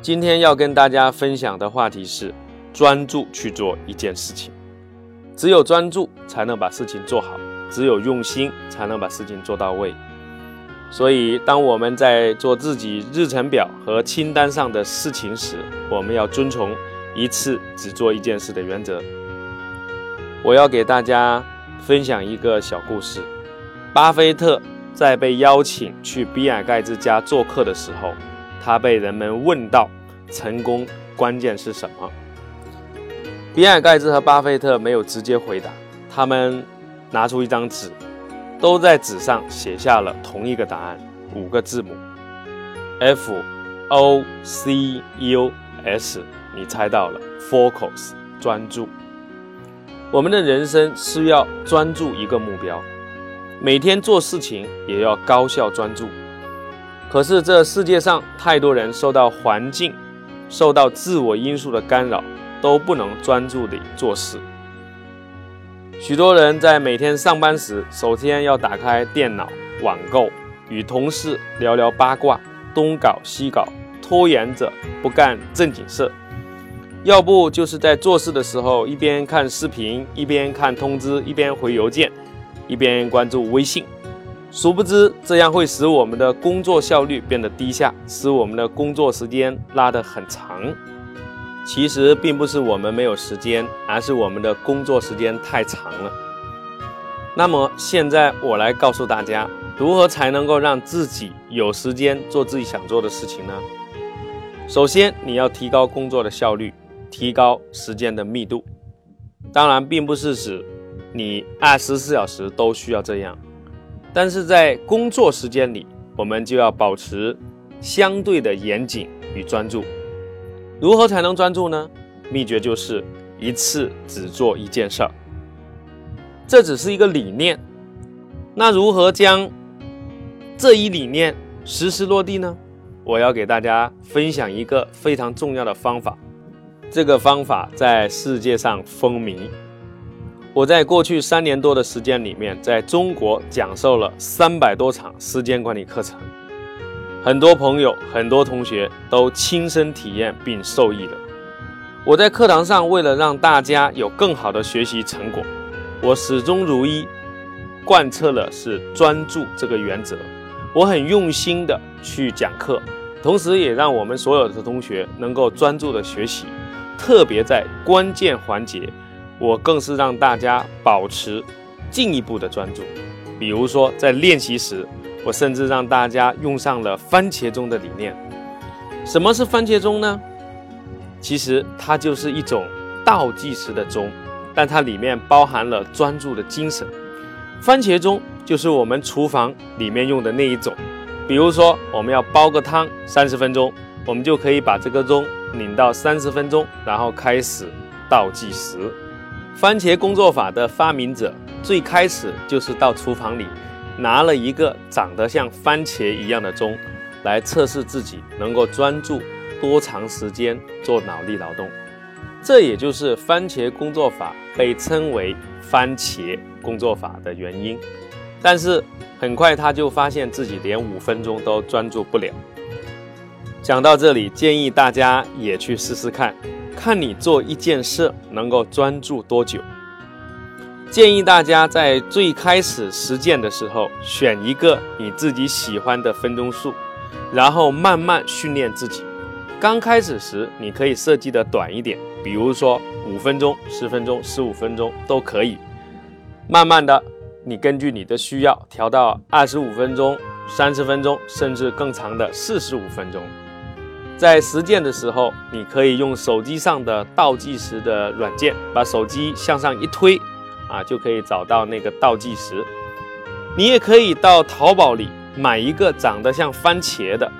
今天要跟大家分享的话题是专注去做一件事情。只有专注才能把事情做好，只有用心才能把事情做到位。所以，当我们在做自己日程表和清单上的事情时，我们要遵从一次只做一件事的原则。我要给大家分享一个小故事：巴菲特在被邀请去比尔盖茨家做客的时候。他被人们问到成功关键是什么？比尔盖茨和巴菲特没有直接回答，他们拿出一张纸，都在纸上写下了同一个答案，五个字母：F O C U S。你猜到了，Focus，专注。我们的人生是要专注一个目标，每天做事情也要高效专注。可是这世界上太多人受到环境、受到自我因素的干扰，都不能专注地做事。许多人在每天上班时，首先要打开电脑网购，与同事聊聊八卦，东搞西搞，拖延着不干正经事；要不就是在做事的时候，一边看视频，一边看通知，一边回邮件，一边关注微信。殊不知，这样会使我们的工作效率变得低下，使我们的工作时间拉得很长。其实并不是我们没有时间，而是我们的工作时间太长了。那么现在我来告诉大家，如何才能够让自己有时间做自己想做的事情呢？首先，你要提高工作的效率，提高时间的密度。当然，并不是指你二十四小时都需要这样。但是在工作时间里，我们就要保持相对的严谨与专注。如何才能专注呢？秘诀就是一次只做一件事儿。这只是一个理念，那如何将这一理念实施落地呢？我要给大家分享一个非常重要的方法，这个方法在世界上风靡。我在过去三年多的时间里面，在中国讲授了三百多场时间管理课程，很多朋友、很多同学都亲身体验并受益了。我在课堂上，为了让大家有更好的学习成果，我始终如一贯彻了是专注这个原则。我很用心的去讲课，同时也让我们所有的同学能够专注的学习，特别在关键环节。我更是让大家保持进一步的专注，比如说在练习时，我甚至让大家用上了番茄钟的理念。什么是番茄钟呢？其实它就是一种倒计时的钟，但它里面包含了专注的精神。番茄钟就是我们厨房里面用的那一种，比如说我们要煲个汤三十分钟，我们就可以把这个钟拧到三十分钟，然后开始倒计时。番茄工作法的发明者最开始就是到厨房里拿了一个长得像番茄一样的钟，来测试自己能够专注多长时间做脑力劳动。这也就是番茄工作法被称为番茄工作法的原因。但是很快他就发现自己连五分钟都专注不了。讲到这里，建议大家也去试试看。看你做一件事能够专注多久。建议大家在最开始实践的时候，选一个你自己喜欢的分钟数，然后慢慢训练自己。刚开始时，你可以设计的短一点，比如说五分钟、十分钟、十五分钟都可以。慢慢的，你根据你的需要调到二十五分钟、三十分钟，甚至更长的四十五分钟。在实践的时候，你可以用手机上的倒计时的软件，把手机向上一推，啊，就可以找到那个倒计时。你也可以到淘宝里买一个长得像番茄的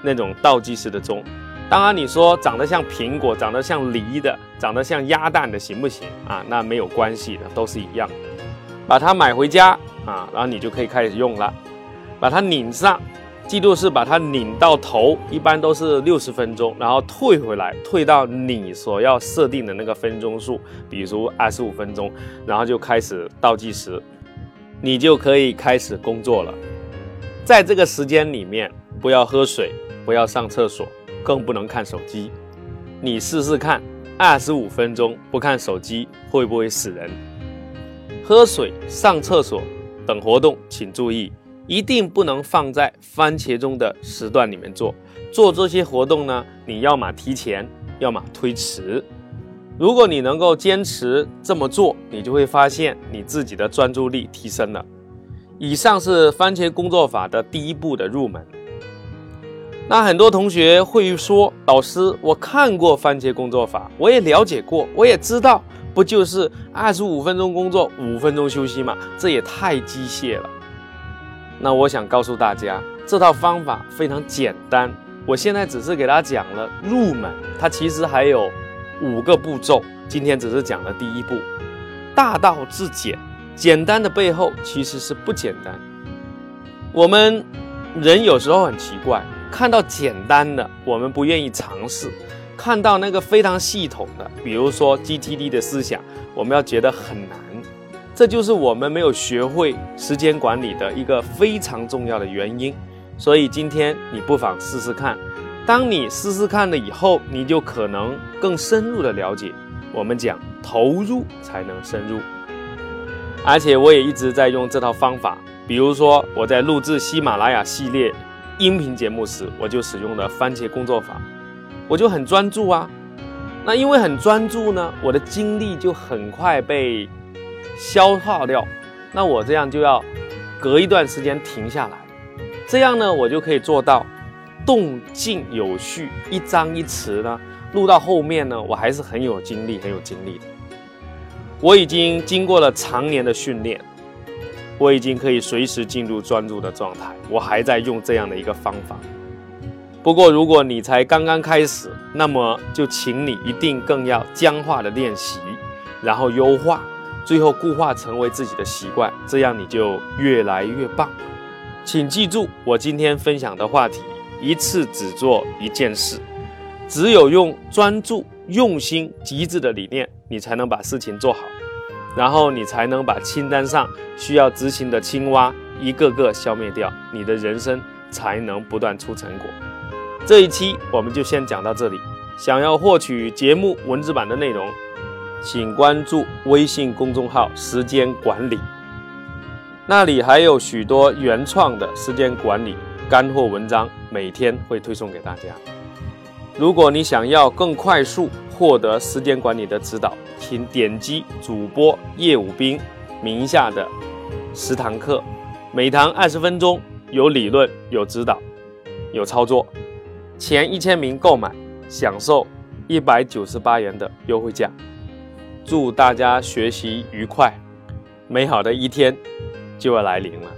那种倒计时的钟，当然，你说长得像苹果、长得像梨的、长得像鸭蛋的行不行啊？那没有关系的，都是一样。把它买回家啊，然后你就可以开始用了。把它拧上，记住是把它拧到头，一般都是六十分钟，然后退回来，退到你所要设定的那个分钟数，比如二十五分钟，然后就开始倒计时，你就可以开始工作了。在这个时间里面，不要喝水，不要上厕所。更不能看手机，你试试看，二十五分钟不看手机会不会死人？喝水、上厕所等活动，请注意，一定不能放在番茄钟的时段里面做。做这些活动呢，你要么提前，要么推迟。如果你能够坚持这么做，你就会发现你自己的专注力提升了。以上是番茄工作法的第一步的入门。那很多同学会说：“老师，我看过番茄工作法，我也了解过，我也知道，不就是二十五分钟工作，五分钟休息吗？这也太机械了。”那我想告诉大家，这套方法非常简单。我现在只是给大家讲了入门，它其实还有五个步骤，今天只是讲了第一步。大道至简，简单的背后其实是不简单。我们人有时候很奇怪。看到简单的，我们不愿意尝试；看到那个非常系统的，比如说 GTD 的思想，我们要觉得很难。这就是我们没有学会时间管理的一个非常重要的原因。所以今天你不妨试试看。当你试试看了以后，你就可能更深入的了解。我们讲投入才能深入，而且我也一直在用这套方法。比如说我在录制喜马拉雅系列。音频节目时，我就使用了番茄工作法，我就很专注啊。那因为很专注呢，我的精力就很快被消耗掉。那我这样就要隔一段时间停下来，这样呢，我就可以做到动静有序，一张一词呢录到后面呢，我还是很有精力、很有精力的。我已经经过了常年的训练。我已经可以随时进入专注的状态，我还在用这样的一个方法。不过，如果你才刚刚开始，那么就请你一定更要僵化的练习，然后优化，最后固化成为自己的习惯，这样你就越来越棒。请记住我今天分享的话题：一次只做一件事，只有用专注、用心、极致的理念，你才能把事情做好。然后你才能把清单上需要执行的青蛙一个个消灭掉，你的人生才能不断出成果。这一期我们就先讲到这里。想要获取节目文字版的内容，请关注微信公众号“时间管理”，那里还有许多原创的时间管理干货文章，每天会推送给大家。如果你想要更快速获得时间管理的指导，请点击主播叶武兵名下的十堂课，每堂二十分钟，有理论、有指导、有操作。前一千名购买，享受一百九十八元的优惠价。祝大家学习愉快，美好的一天就要来临了。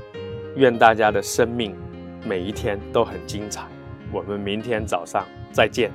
愿大家的生命每一天都很精彩。我们明天早上再见。